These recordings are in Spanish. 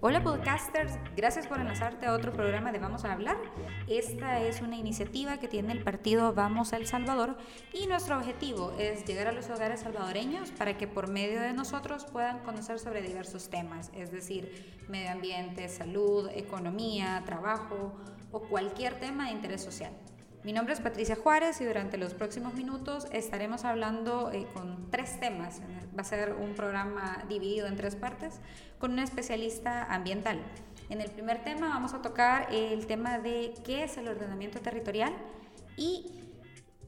Hola podcasters, gracias por enlazarte a otro programa de Vamos a hablar. Esta es una iniciativa que tiene el partido Vamos a El Salvador y nuestro objetivo es llegar a los hogares salvadoreños para que por medio de nosotros puedan conocer sobre diversos temas, es decir, medio ambiente, salud, economía, trabajo o cualquier tema de interés social. Mi nombre es Patricia Juárez y durante los próximos minutos estaremos hablando eh, con tres temas. Va a ser un programa dividido en tres partes con una especialista ambiental. En el primer tema vamos a tocar el tema de qué es el ordenamiento territorial y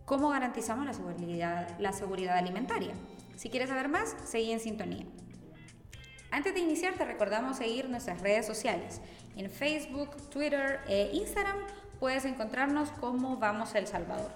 cómo garantizamos la seguridad, la seguridad alimentaria. Si quieres saber más, seguí en sintonía. Antes de iniciar, te recordamos seguir nuestras redes sociales. En Facebook, Twitter e Instagram puedes encontrarnos como Vamos El Salvador.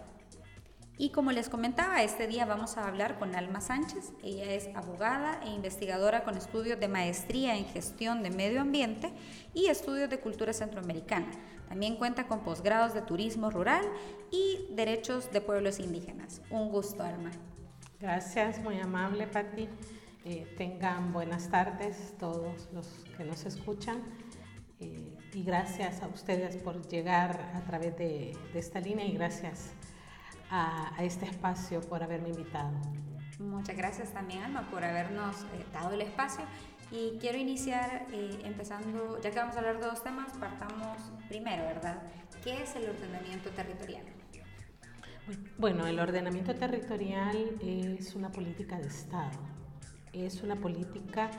Y como les comentaba, este día vamos a hablar con Alma Sánchez. Ella es abogada e investigadora con estudios de maestría en gestión de medio ambiente y estudios de cultura centroamericana. También cuenta con posgrados de turismo rural y derechos de pueblos indígenas. Un gusto, Alma. Gracias, muy amable, Pati. Eh, tengan buenas tardes todos los que nos escuchan. Eh, y gracias a ustedes por llegar a través de, esta línea y gracias a, este espacio por haberme invitado. Muchas gracias también, Alma, por habernos eh, dado el espacio. Y quiero iniciar eh, empezando, ya que vamos a hablar de dos temas, partamos primero, ¿verdad? ¿Qué es el ordenamiento territorial? Bueno, el ordenamiento territorial es una política de Estado, es una política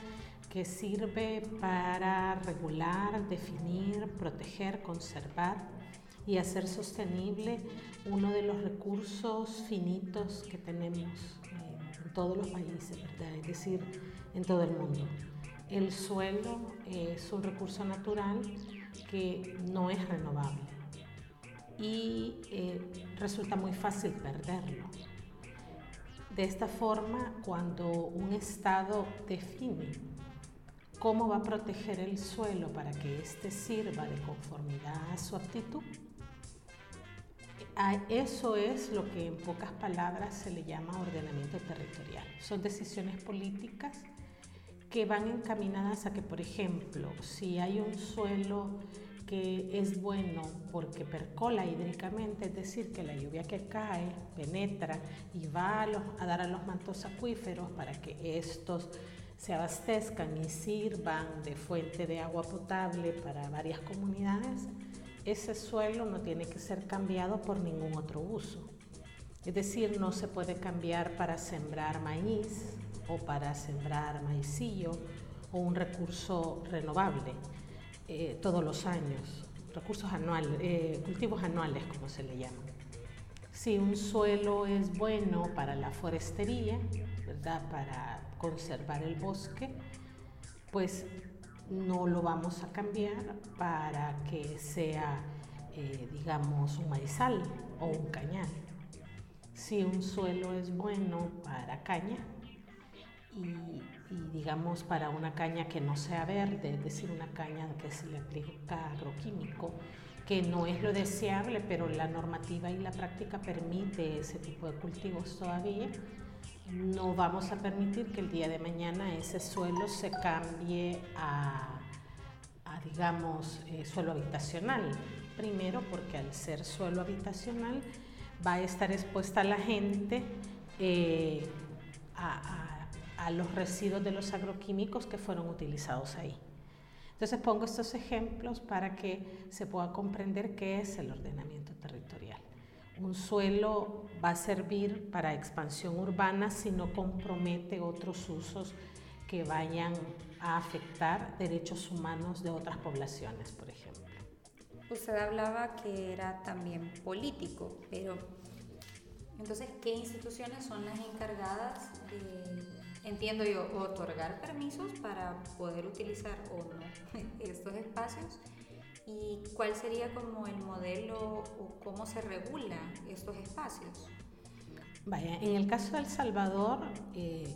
que sirve para regular, definir, proteger, conservar y hacer sostenible uno de los recursos finitos que tenemos eh, en todos los países, es decir, en todo el mundo. El suelo es un recurso natural que no es renovable y eh, resulta muy fácil perderlo. De esta forma, cuando un Estado define ¿Cómo va a proteger el suelo para que éste sirva de conformidad a su actitud? Eso es lo que en pocas palabras se le llama ordenamiento territorial. Son decisiones políticas que van encaminadas a que, por ejemplo, si hay un suelo que es bueno porque percola hídricamente, es decir, que la lluvia que cae penetra y va a, dar a los mantos acuíferos para que estos se abastezcan y sirvan de fuente de agua potable para varias comunidades, ese suelo no tiene que ser cambiado por ningún otro uso. Es decir, no se puede cambiar para sembrar maíz o para sembrar maicillo o un recurso renovable eh, todos los años, recursos anuales, eh, cultivos anuales como se le llama. Si un suelo es bueno para la forestería, ¿verdad? para conservar el bosque, pues no lo vamos a cambiar para que sea, eh, digamos, un maizal o un cañal. Si un suelo es bueno para caña y, digamos para una caña que no sea verde, es decir, una caña que se le aplica agroquímico, que no es lo deseable, pero la normativa y la práctica permite ese tipo de cultivos todavía, no vamos a permitir que el día de mañana ese suelo se cambie a, digamos, eh, suelo habitacional. Primero porque al ser suelo habitacional va a estar expuesta la gente eh, a, a los residuos de los agroquímicos que fueron utilizados ahí. Entonces pongo estos ejemplos para que se pueda comprender qué es el ordenamiento territorial. Un suelo va a servir para expansión urbana si no compromete otros usos que vayan a afectar derechos humanos de otras poblaciones, por ejemplo. Usted hablaba que era también político, pero entonces, ¿qué instituciones son las encargadas de, entiendo yo, otorgar permisos para poder utilizar o no estos espacios? ¿Y cuál sería como el modelo o cómo se regula estos espacios? Vaya, en el caso de El Salvador, eh,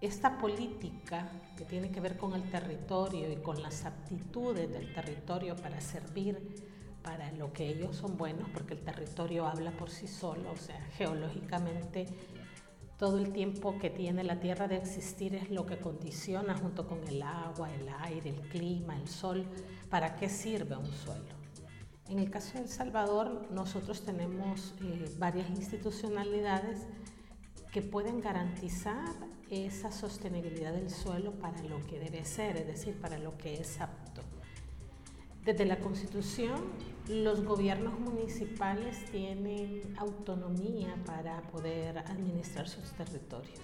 esta política que tiene que ver con el territorio y con las aptitudes del territorio para servir para lo que ellos son buenos, porque el territorio habla por sí solo, o sea, geológicamente todo el tiempo que tiene la Tierra de existir es lo que condiciona junto con el agua, el aire, el clima, el sol, para qué sirve un suelo. En el caso de El Salvador, nosotros tenemos eh, varias institucionalidades que pueden garantizar esa sostenibilidad del suelo para lo que debe ser, es decir, para lo que es apto. Desde la Constitución, los gobiernos municipales tienen autonomía para poder administrar sus territorios.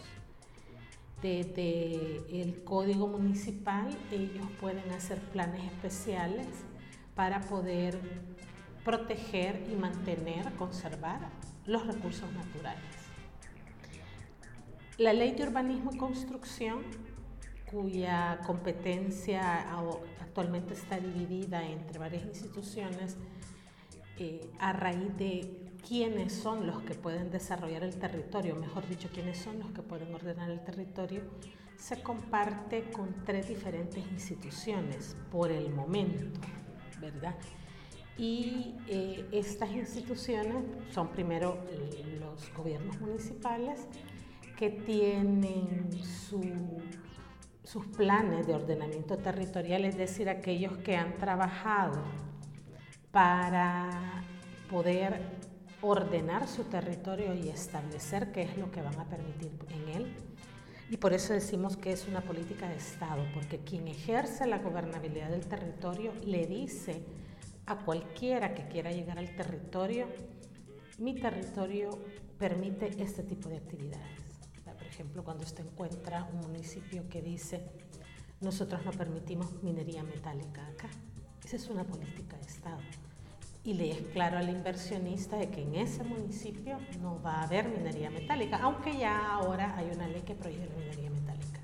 Desde el Código Municipal, ellos pueden hacer planes especiales para poder proteger y mantener, conservar los recursos naturales. La Ley de Urbanismo y Construcción, cuya competencia actualmente está dividida entre varias instituciones, eh, a raíz de quiénes son los que pueden desarrollar el territorio, mejor dicho, quiénes son los que pueden ordenar el territorio, se comparte con tres diferentes instituciones por el momento, ¿verdad? Y eh, estas instituciones son primero eh, los gobiernos municipales que tienen sus planes de ordenamiento territorial, es decir, aquellos que han trabajado para poder ordenar su territorio y establecer qué es lo que van a permitir en él. Y por eso decimos que es una política de Estado, porque quien ejerce la gobernabilidad del territorio le dice a cualquiera que quiera llegar al territorio, mi territorio permite este tipo de actividades. Ejemplo, cuando usted encuentra un municipio que dice, nosotros no permitimos minería metálica acá. Esa es una política de Estado. Y le es claro al inversionista de que en ese municipio no va a haber minería metálica, aunque ya ahora hay una ley que prohíbe la minería metálica.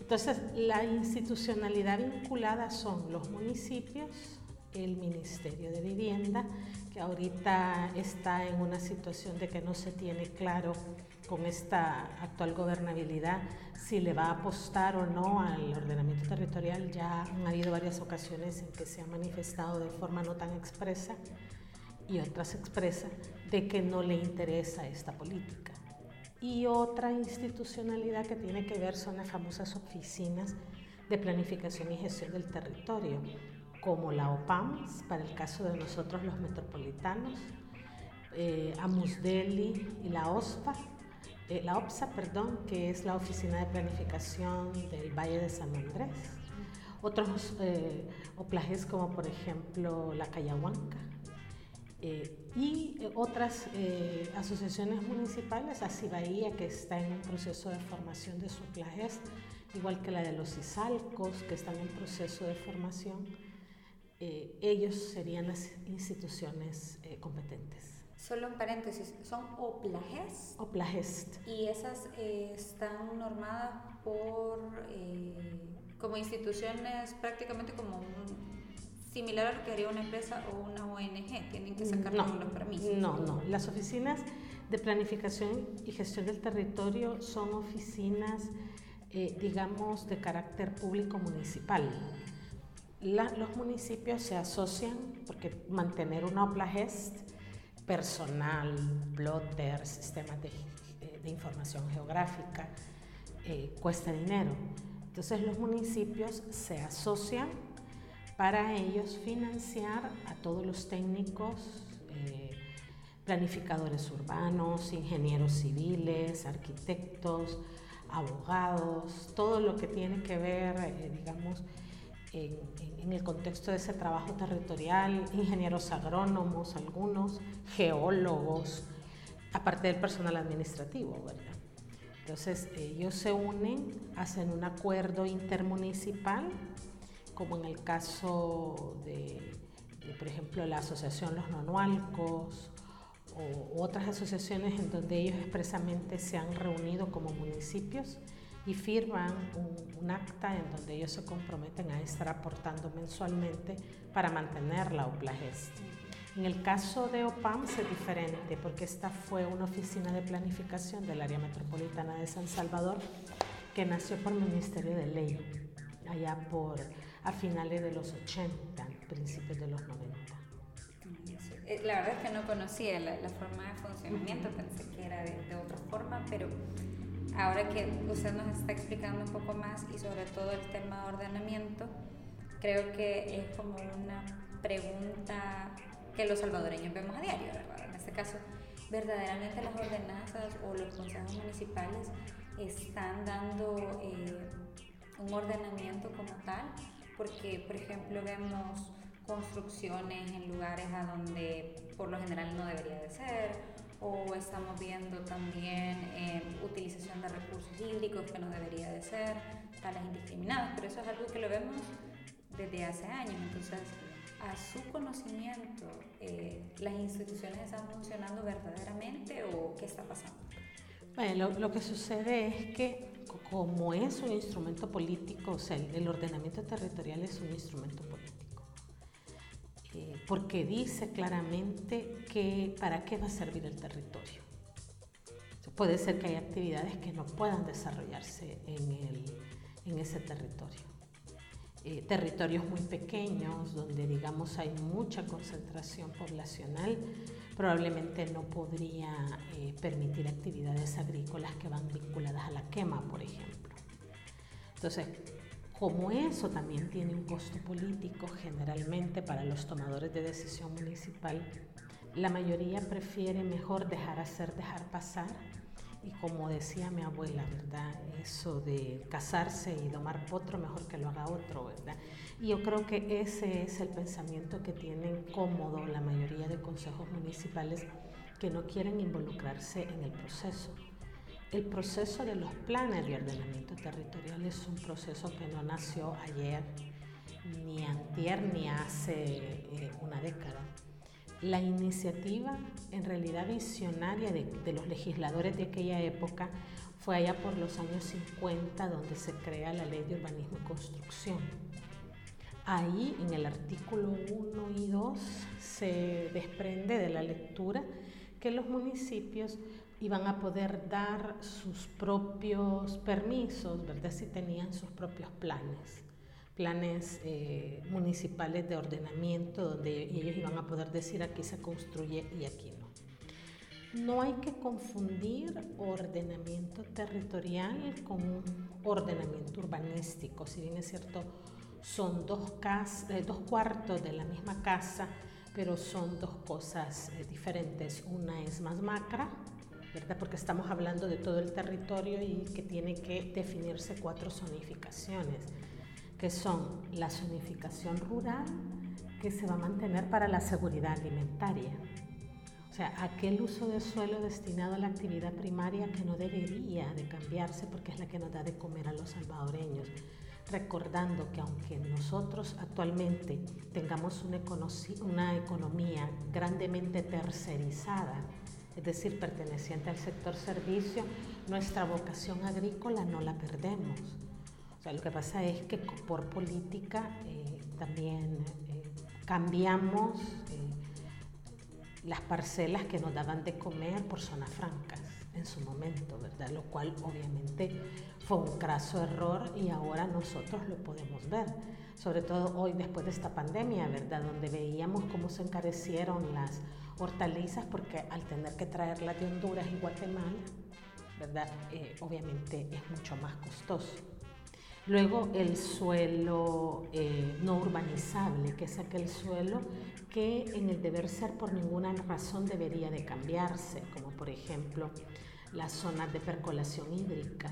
Entonces, la institucionalidad vinculada son los municipios, el Ministerio de Vivienda, que ahorita está en una situación de que no se tiene claro con esta actual gobernabilidad si le va a apostar o no al ordenamiento territorial. Ya han habido varias ocasiones en que se ha manifestado de forma no tan expresa y otras expresas de que no le interesa esta política. Y otra institucionalidad que tiene que ver son las famosas oficinas de planificación y gestión del territorio como la OPAMS, para el caso de nosotros los metropolitanos, eh, AMUSDELI y la OSPA, eh, la OPSA, perdón, que es la Oficina de Planificación del Valle de San Andrés. Otros eh, oplajes como por ejemplo la Cayahuanca. Eh, y otras asociaciones municipales, así Bahía, que está en un proceso de formación de su oplajes, igual que la de los Isalcos, que están en proceso de formación eh, ellos serían las instituciones eh, competentes. Solo en paréntesis, ¿son OPLAGES? OPLAGES. Y esas eh, están normadas por, como instituciones prácticamente como similar a lo que haría una empresa o una ONG, tienen que sacar no, los permisos. No, no, las oficinas de planificación y gestión del territorio son oficinas, digamos, de carácter público municipal los municipios se asocian porque mantener una OPLAGEST, personal, plotter, sistemas de, información geográfica, eh, cuesta dinero. Entonces los municipios se asocian para ellos financiar a todos los técnicos, eh, planificadores urbanos, ingenieros civiles, arquitectos, abogados, todo lo que tiene que ver, eh, digamos, en, el contexto de ese trabajo territorial, ingenieros agrónomos, algunos, geólogos, aparte del personal administrativo, ¿verdad? Entonces ellos se unen, hacen un acuerdo intermunicipal, como en el caso de, por ejemplo, la asociación Los Nonualcos o otras asociaciones en donde ellos expresamente se han reunido como municipios y firman un, acta en donde ellos se comprometen a estar aportando mensualmente para mantener la OPLAGEST. En el caso de OPAM es diferente porque esta fue una oficina de planificación del área metropolitana de San Salvador que nació por Ministerio de Ley, allá por a finales de los 80, principios de los 90. eh, la verdad es que no conocía la, forma de funcionamiento, pensé que era de, de, otra forma, pero ahora que usted nos está explicando un poco más y sobre todo el tema de ordenamiento, creo que es como una pregunta que los salvadoreños vemos a diario, ¿verdad? En este caso, verdaderamente las ordenanzas o los consejos municipales están dando eh, un ordenamiento como tal, porque por ejemplo vemos construcciones en lugares a donde por lo general no debería de ser, o estamos viendo también eh, utilización de recursos hídricos que no debería de ser, tales indiscriminadas, pero eso es algo que lo vemos desde hace años, entonces a su conocimiento, eh, ¿las instituciones están funcionando verdaderamente o qué está pasando? Bueno, lo, que sucede es que como es un instrumento político, o sea, el, ordenamiento territorial es un instrumento político, porque dice claramente que para qué va a servir el territorio. puede ser que haya actividades que no puedan desarrollarse en, el, en ese territorio. Eh, territorios muy pequeños, donde digamos hay mucha concentración poblacional, probablemente no podría eh, permitir actividades agrícolas que van vinculadas a la quema, por ejemplo. Entonces, como eso también tiene un costo político generalmente para los tomadores de decisión municipal, la mayoría prefiere mejor dejar hacer, dejar pasar y como decía mi abuela, ¿verdad? Eso de casarse y domar potro, mejor que lo haga otro, ¿verdad? Y yo creo que ese es el pensamiento que tienen cómodo la mayoría de consejos municipales que no quieren involucrarse en el proceso. El proceso de los planes de ordenamiento territorial es un proceso que no nació ayer, ni antier, ni hace eh, una década la iniciativa en realidad visionaria de, los legisladores de aquella época fue allá por los años 50 donde se crea la ley de urbanismo y construcción. Ahí en el artículo 1 y 2 se desprende de la lectura que los municipios iban a poder dar sus propios permisos, ¿verdad? Si tenían sus propios planes planes eh, municipales de ordenamiento donde ellos iban a poder decir aquí se construye y aquí no. No hay que confundir ordenamiento territorial con ordenamiento urbanístico. Si bien es cierto, son dos, casas, eh, dos cuartos de la misma casa, pero son dos cosas eh, diferentes. Una es más macra, ¿verdad? Porque estamos hablando de todo el territorio y que tiene que definirse cuatro zonificaciones que son la zonificación rural, que se va a mantener para la seguridad alimentaria. O sea, aquel uso de suelo destinado a la actividad primaria que no debería de cambiarse porque es la que nos da de comer a los salvadoreños. Recordando que aunque nosotros actualmente tengamos una, una economía grandemente tercerizada, es decir, perteneciente al sector servicio, nuestra vocación agrícola no la perdemos lo que pasa es que por política eh, también eh, cambiamos eh, las parcelas que nos daban de comer por zonas francas en su momento, ¿verdad? Lo cual obviamente fue un craso error y ahora nosotros lo podemos ver, sobre todo hoy después de esta pandemia, ¿verdad? Donde veíamos cómo se encarecieron las hortalizas porque al tener que traerlas de Honduras y Guatemala, ¿verdad? obviamente es mucho más costoso. Luego el suelo eh, no urbanizable, que es aquel suelo que en el deber ser por ninguna razón debería de cambiarse, como por ejemplo las zonas de percolación hídrica,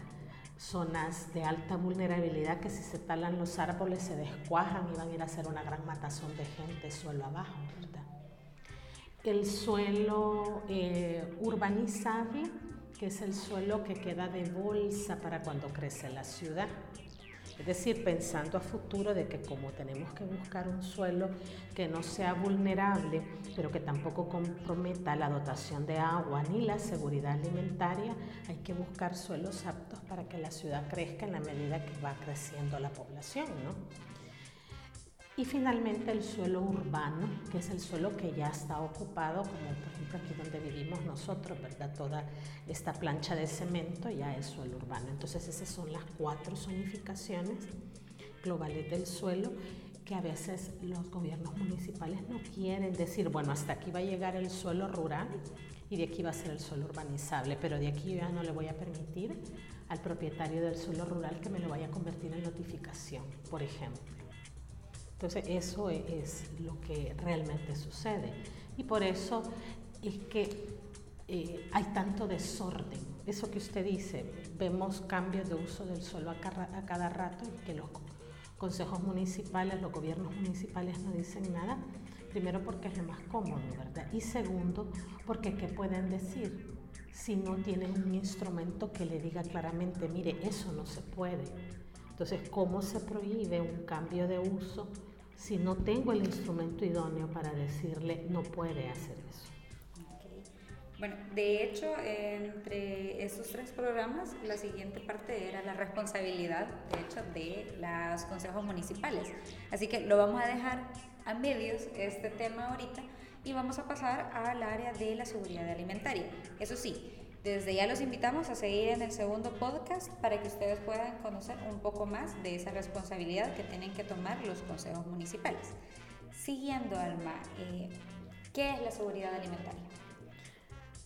zonas de alta vulnerabilidad que si se talan los árboles se descuajan y van a ir a hacer una gran matazón de gente suelo abajo, ¿verdad? El suelo eh, urbanizable, que es el suelo que queda de bolsa para cuando crece la ciudad. Es decir, pensando a futuro de que como tenemos que buscar un suelo que no sea vulnerable, pero que tampoco comprometa la dotación de agua ni la seguridad alimentaria, hay que buscar suelos aptos para que la ciudad crezca en la medida que va creciendo la población, ¿no? Y finalmente el suelo urbano, que es el suelo que ya está ocupado, como por ejemplo aquí donde vivimos nosotros, ¿verdad? Toda esta plancha de cemento ya es suelo urbano. Entonces esas son las cuatro zonificaciones globales del suelo que a veces los gobiernos municipales no quieren decir, bueno, hasta aquí va a llegar el suelo rural y de aquí va a ser el suelo urbanizable, pero de aquí ya no le voy a permitir al propietario del suelo rural que me lo vaya a convertir en notificación, por ejemplo. Entonces eso e-, es lo que realmente sucede y por eso es que eh, hay tanto desorden. Eso que usted dice, vemos cambios de uso del suelo a, a cada rato y que los consejos municipales, los gobiernos municipales no dicen nada, primero porque es lo más cómodo, ¿verdad? Y segundo, porque ¿qué pueden decir? Si no tienen un instrumento que le diga claramente, mire, eso no se puede. Entonces, ¿cómo se prohíbe un cambio de uso si no tengo el instrumento idóneo para decirle, no puede hacer eso? Bueno, de hecho, entre estos tres programas, la siguiente parte era la responsabilidad, de hecho, de los consejos municipales. Así que lo vamos a dejar a medios este tema ahorita y vamos a pasar al área de la seguridad alimentaria. Eso sí, desde ya los invitamos a seguir en el segundo podcast para que ustedes puedan conocer un poco más de esa responsabilidad que tienen que tomar los consejos municipales. Siguiendo, Alma, eh, ¿qué es la seguridad alimentaria?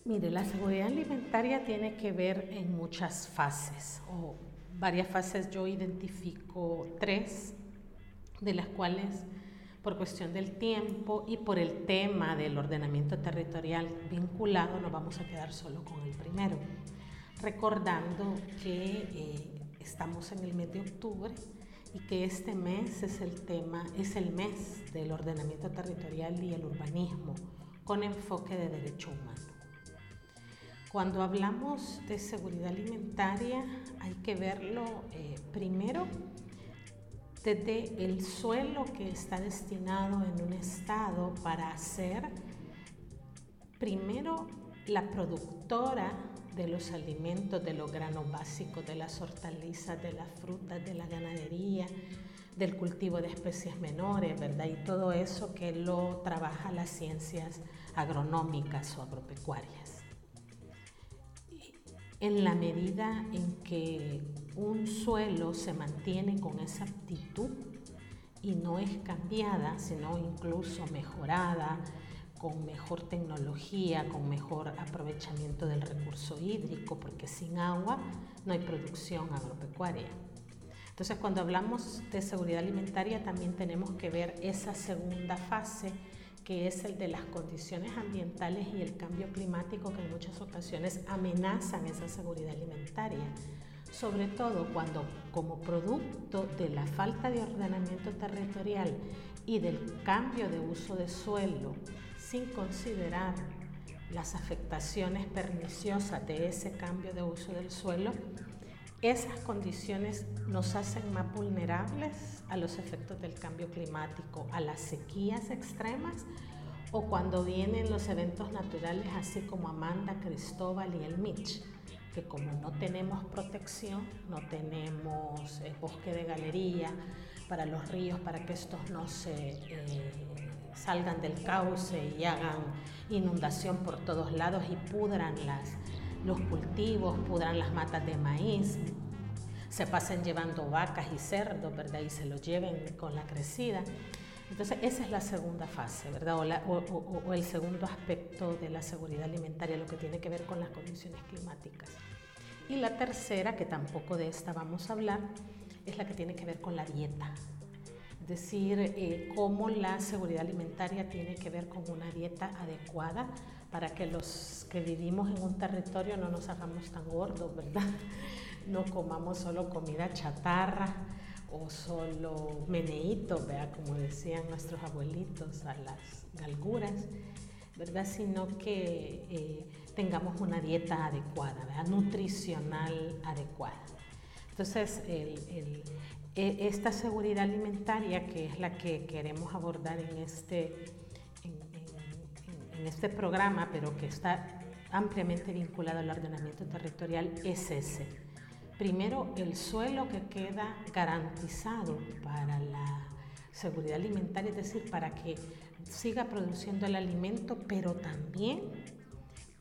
Mire, la seguridad alimentaria tiene que ver en muchas fases, o varias fases. Yo identifico tres, de las cuales por cuestión del tiempo y por el tema del ordenamiento territorial vinculado, nos vamos a quedar solo con el primero. Recordando que eh, estamos en el mes de octubre y que este mes es el tema, es el mes del ordenamiento territorial y el urbanismo con enfoque de derecho humano. Cuando hablamos de seguridad alimentaria hay que verlo eh, primero desde el suelo que está destinado en un estado para hacer primero la productora de los alimentos, de los granos básicos, de las hortalizas, de las frutas, de la ganadería, del cultivo de especies menores, ¿verdad? Y todo eso que lo trabaja las ciencias agronómicas o agropecuarias en la medida en que un suelo se mantiene con esa aptitud y no es cambiada, sino incluso mejorada, con mejor tecnología, con mejor aprovechamiento del recurso hídrico, porque sin agua no hay producción agropecuaria. Entonces, cuando hablamos de seguridad alimentaria, también tenemos que ver esa segunda fase que es el de las condiciones ambientales y el cambio climático que en muchas ocasiones amenazan esa seguridad alimentaria, sobre todo cuando como producto de la falta de ordenamiento territorial y del cambio de uso de suelo, sin considerar las afectaciones perniciosas de ese cambio de uso del suelo, esas condiciones nos hacen más vulnerables a los efectos del cambio climático, a las sequías extremas o cuando vienen los eventos naturales así como Amanda, Cristóbal y el Mitch, que como no tenemos protección, no tenemos eh, bosque de galería para los ríos, para que estos no se eh, salgan del cauce y hagan inundación por todos lados y pudran las, los cultivos, pudran las matas de maíz, se pasen llevando vacas y cerdos, ¿verdad? Y se los lleven con la crecida. Entonces, esa es la segunda fase, ¿verdad? O, el segundo aspecto de la seguridad alimentaria, lo que tiene que ver con las condiciones climáticas. Y la tercera, que tampoco de esta vamos a hablar, es la que tiene que ver con la dieta. Es decir, eh, cómo la seguridad alimentaria tiene que ver con una dieta adecuada para que los que vivimos en un territorio no nos hagamos tan gordos, ¿verdad? no comamos solo comida chatarra o solo meneíto, ¿verdad? como decían nuestros abuelitos, a las galguras, ¿verdad? sino que eh, tengamos una dieta adecuada, ¿verdad? nutricional adecuada. Entonces, e, esta seguridad alimentaria, que es la que queremos abordar en este, este programa, pero que está ampliamente vinculado al ordenamiento territorial, es ese. Primero, el suelo que queda garantizado para la seguridad alimentaria, es decir, para que siga produciendo el alimento, pero también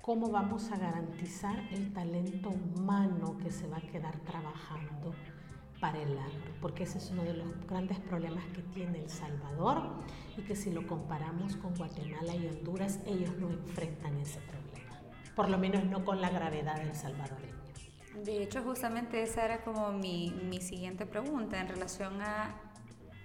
cómo vamos a garantizar el talento humano que se va a quedar trabajando para el agro, porque ese es uno de los grandes problemas que tiene El Salvador y que si lo comparamos con Guatemala y Honduras, ellos no enfrentan ese problema, por lo menos no con la gravedad del salvadoreño. De hecho, justamente esa era como mi, mi siguiente pregunta en relación a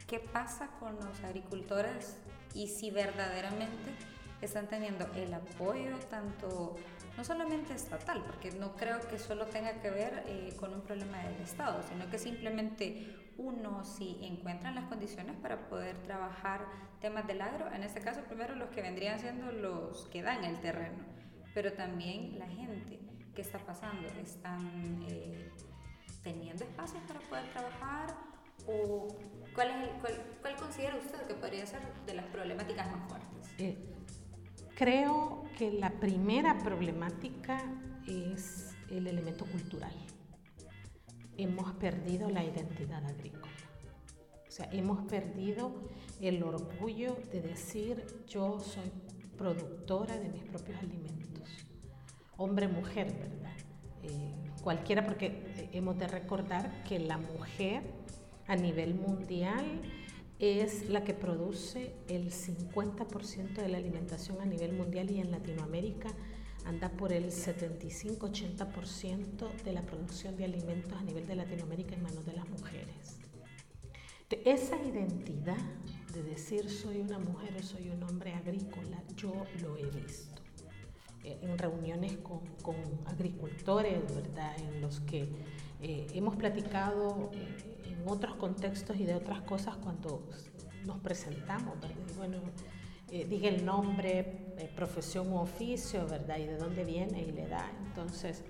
qué pasa con los agricultores y si verdaderamente están teniendo el apoyo tanto no solamente estatal, porque no creo que solo tenga que ver eh, con un problema del Estado, sino que simplemente uno si encuentran las condiciones para poder trabajar temas del agro, en este caso primero los que vendrían siendo los que dan el terreno, pero también la gente que está pasando, están eh, teniendo espacios para poder trabajar o cuál, es cuál, cuál, considera usted que podría ser de las problemáticas más fuertes. Eh, Creo que la primera problemática es el elemento cultural. Hemos perdido la identidad agrícola. O sea, hemos perdido el orgullo de decir yo soy productora de mis propios alimentos. Hombre, mujer, ¿verdad? Eh, cualquiera, porque eh, hemos de recordar que la mujer a nivel mundial es la que produce el 50% de la alimentación a nivel mundial y en Latinoamérica anda por el 75-80% de la producción de alimentos a nivel de Latinoamérica en manos de las mujeres. Esa identidad de decir soy una mujer o soy un hombre agrícola, yo lo he visto eh, en reuniones con, con agricultores, ¿verdad? En los que eh, hemos platicado eh, en otros contextos y de otras cosas cuando nos presentamos, bueno, eh, diga el nombre, eh, profesión u oficio, ¿verdad? Y de dónde viene y le da. Entonces,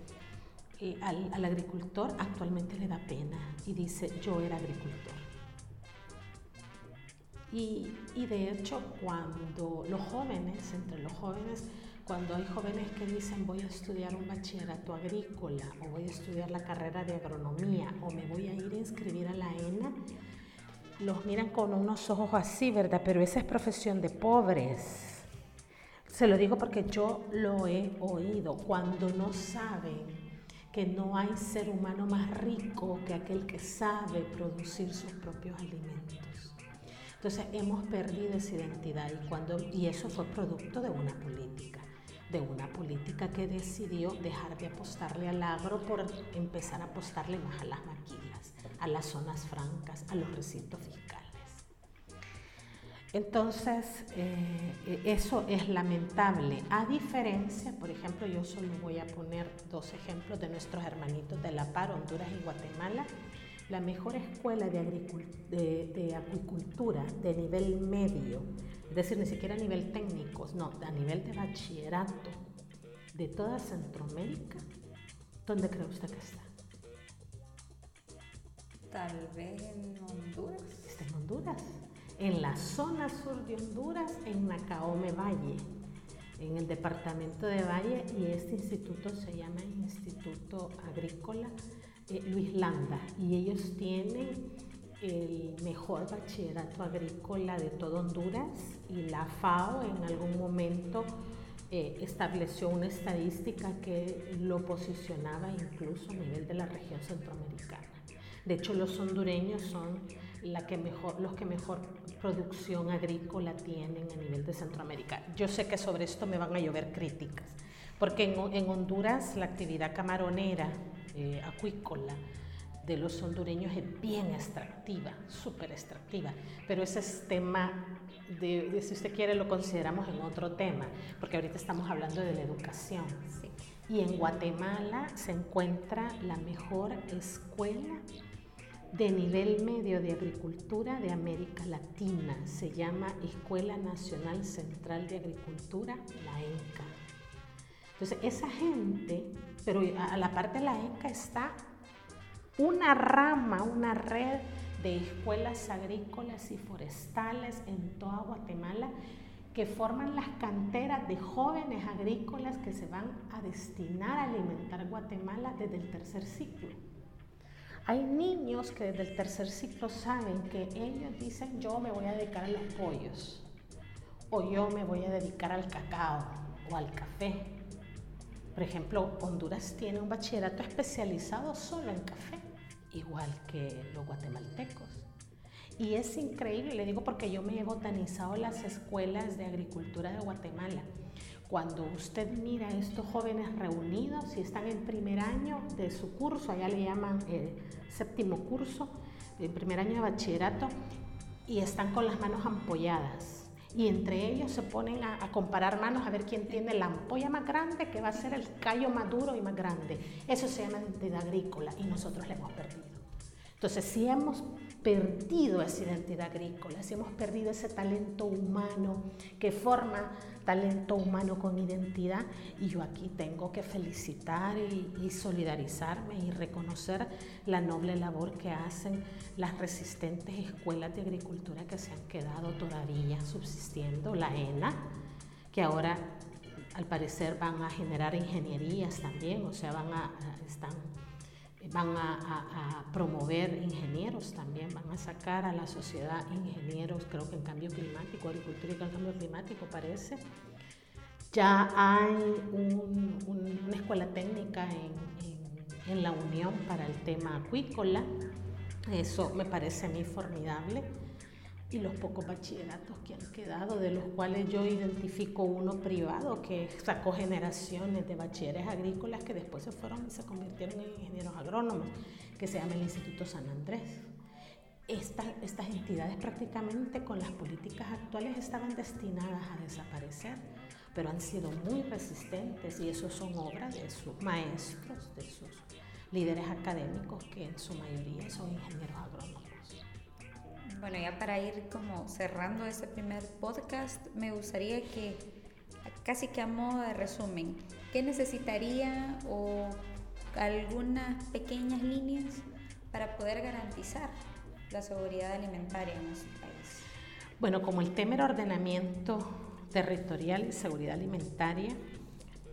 al, agricultor actualmente le da pena y dice, yo era agricultor. Y de hecho, cuando los jóvenes, entre los jóvenes, cuando hay jóvenes que dicen voy a estudiar un bachillerato agrícola o voy a estudiar la carrera de agronomía o me voy a ir a inscribir a la ENA, los miran con unos ojos así, ¿verdad? Pero esa es profesión de pobres. Se lo digo porque yo lo he oído cuando no saben que no hay ser humano más rico que aquel que sabe producir sus propios alimentos. Entonces hemos perdido esa identidad y, cuando, y eso fue producto de una política de una política que decidió dejar de apostarle al agro por empezar a apostarle más a las maquilas, a las zonas francas, a los recintos fiscales. Entonces, eh, eso es lamentable. A diferencia, por ejemplo, yo solo voy a poner dos ejemplos de nuestros hermanitos de La Par, Honduras y Guatemala. La mejor escuela de, de, de nivel medio es decir, ni siquiera a nivel técnico, no, a nivel de bachillerato de toda Centroamérica, ¿dónde cree usted que está? Tal vez en Honduras. Está en Honduras, en la zona sur de Honduras, en Nacaome Valle, en el departamento de Valle, y este instituto se llama Instituto Agrícola eh, Luis Landa, y ellos tienen el mejor bachillerato agrícola de todo Honduras y la FAO en algún momento eh, estableció una estadística que lo posicionaba incluso a nivel de la región centroamericana. De hecho, los hondureños son la que mejor, los que mejor producción agrícola tienen a nivel de Centroamérica. Yo sé que sobre esto me van a llover críticas, porque en, en Honduras la actividad camaronera, eh, acuícola, de los hondureños es bien extractiva, súper extractiva, pero ese es tema de, si usted quiere, lo consideramos en otro tema, porque ahorita estamos hablando de la educación. Y en Guatemala se encuentra la mejor escuela de nivel medio de agricultura de América Latina. Se llama Escuela Nacional Central de Agricultura, la ENCA. Entonces, esa gente, pero a la parte de la ENCA está una rama, una red de escuelas agrícolas y forestales en toda Guatemala que forman las canteras de jóvenes agrícolas que se van a destinar a alimentar Guatemala desde el tercer ciclo. Hay niños que desde el tercer ciclo saben que ellos dicen yo me voy a dedicar a los pollos o yo me voy a dedicar al cacao o al café. Por ejemplo, Honduras tiene un bachillerato especializado solo en café igual que los guatemaltecos. Y es increíble, le digo porque yo me he botanizado las escuelas de agricultura de Guatemala. Cuando usted mira a estos jóvenes reunidos y están en primer año de su curso, allá le llaman eh, séptimo curso, el primer año de bachillerato, y están con las manos ampolladas. Y entre ellos se ponen a, comparar manos a ver quién tiene la ampolla más grande, que va a ser el callo más duro y más grande. Eso se llama identidad agrícola y nosotros la hemos perdido. Entonces, si hemos perdido esa identidad agrícola, si hemos perdido ese talento humano que forma talento humano con identidad, y yo aquí tengo que felicitar y, y solidarizarme y reconocer la noble labor que hacen las resistentes escuelas de agricultura que se han quedado todavía subsistiendo, la ENA, que ahora al parecer van a generar ingenierías también, o sea, van a, están van a, promover ingenieros también, van a sacar a la sociedad ingenieros, creo que en cambio climático, agricultura y cambio climático parece. Ya hay una escuela técnica en, en la Unión para el tema acuícola, eso me parece a mí formidable y los pocos bachilleratos que han quedado, de los cuales yo identifico uno privado que sacó generaciones de bachilleres agrícolas que después se fueron y se convirtieron en ingenieros agrónomos, que se llama el Instituto San Andrés. Estas, estas entidades prácticamente con las políticas actuales estaban destinadas a desaparecer, pero han sido muy resistentes y eso son obras de sus maestros, de sus líderes académicos que en su mayoría son ingenieros agrónomos. Bueno, ya para ir como cerrando este primer podcast, me gustaría que, casi que a modo de resumen, ¿qué necesitaría o algunas pequeñas líneas para poder garantizar la seguridad alimentaria en nuestro país? Bueno, como el tema era ordenamiento territorial y seguridad alimentaria,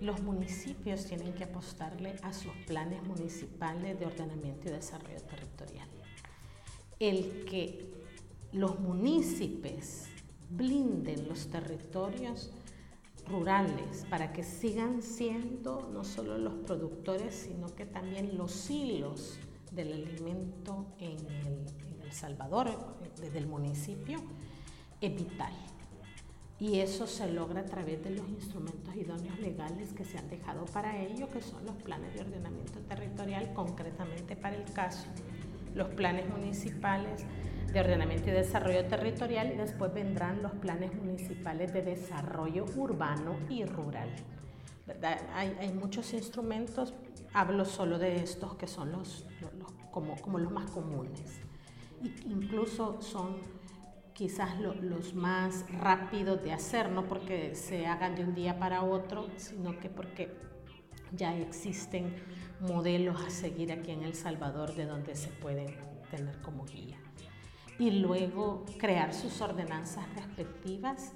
los municipios tienen que apostarle a sus planes municipales de ordenamiento y desarrollo territorial. El que los municipios blinden los territorios rurales para que sigan siendo no solo los productores, sino que también los hilos del alimento en El, Salvador, desde el municipio, es vital. Y eso se logra a través de los instrumentos idóneos legales que se han dejado para ello, que son los planes de ordenamiento territorial, concretamente para el caso, los planes municipales de ordenamiento y desarrollo territorial y después vendrán los planes municipales de desarrollo urbano y rural. Hay, muchos instrumentos, hablo solo de estos que son los, como, como, los más comunes. Y incluso son quizás lo, los más rápidos de hacer, no porque se hagan de un día para otro, sino que porque ya existen modelos a seguir aquí en El Salvador de donde se pueden tener como guía y luego crear sus ordenanzas respectivas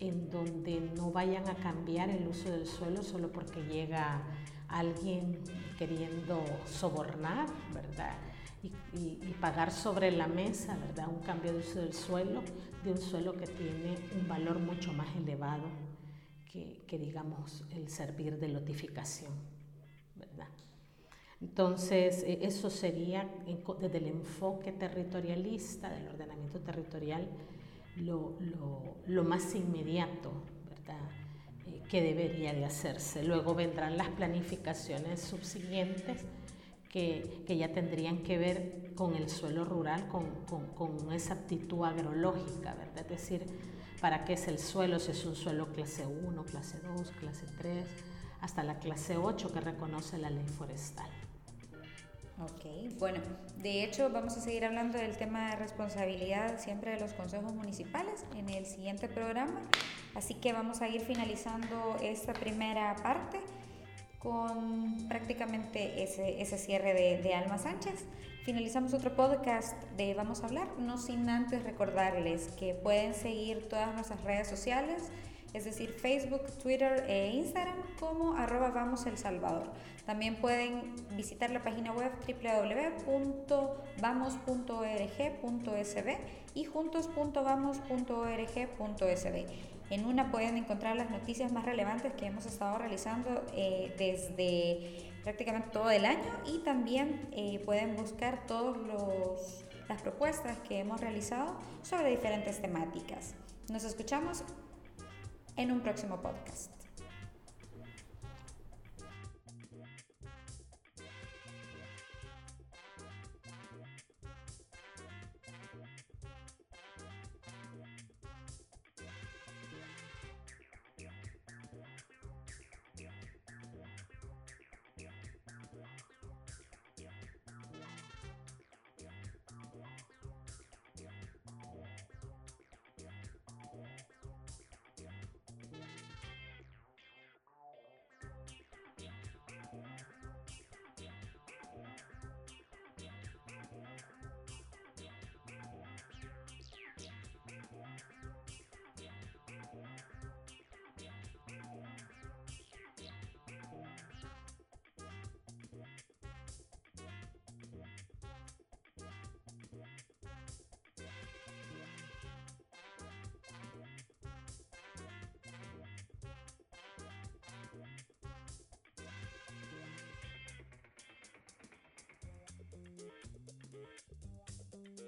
en donde no vayan a cambiar el uso del suelo solo porque llega alguien queriendo sobornar, ¿verdad? Y, pagar sobre la mesa, ¿verdad? Un cambio de uso del suelo, de un suelo que tiene un valor mucho más elevado que, que digamos, el servir de lotificación. Entonces, e, eso sería desde el enfoque territorialista, del ordenamiento territorial, lo, más inmediato, ¿verdad? Eh, que debería de hacerse. Luego vendrán las planificaciones subsiguientes que, ya tendrían que ver con el suelo rural, con, con, esa aptitud agrológica, ¿verdad? Es decir, para qué es el suelo, si es un suelo clase 1, clase 2, clase 3, hasta la clase 8 que reconoce la ley forestal. Ok, bueno, de hecho vamos a seguir hablando del tema de responsabilidad siempre de los consejos municipales en el siguiente programa, así que vamos a ir finalizando esta primera parte con prácticamente ese, ese cierre de, de, Alma Sánchez. Finalizamos otro podcast de Vamos a hablar, no sin antes recordarles que pueden seguir todas nuestras redes sociales, es decir, Facebook, Twitter e Instagram como arroba El Salvador. También pueden visitar la página web www.vamos.org.sb y juntos.vamos.org.sb. En una pueden encontrar las noticias más relevantes que hemos estado realizando eh, desde prácticamente todo el año y también eh, pueden buscar todas las propuestas que hemos realizado sobre diferentes temáticas. Nos escuchamos en un próximo podcast. Thank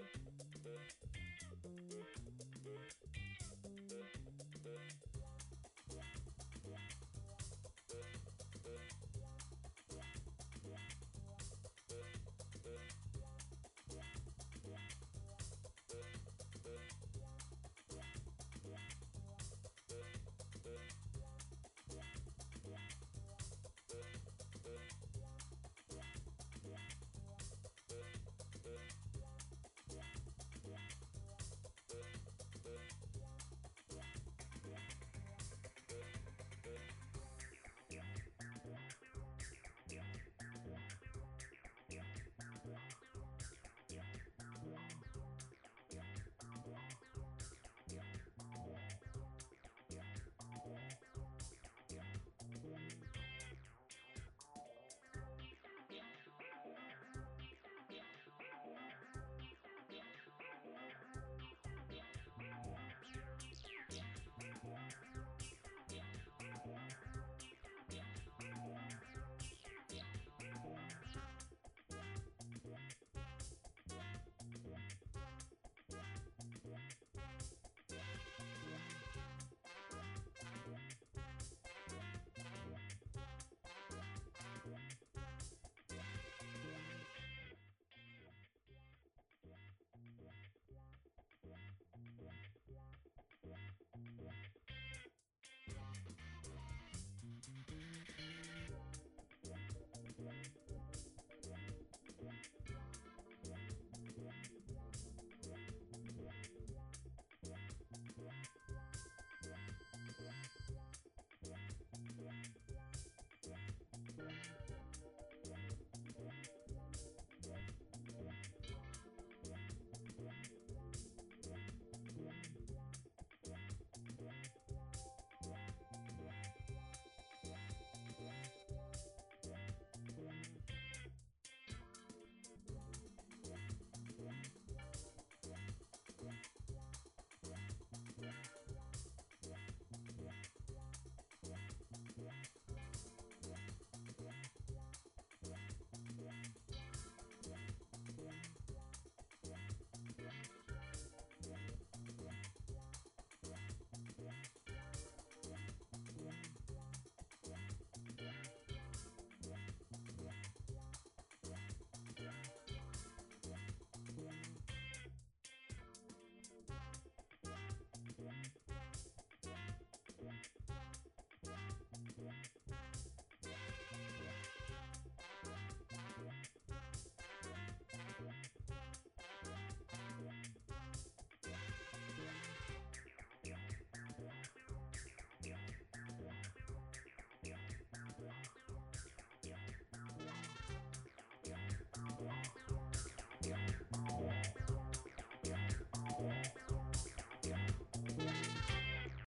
you.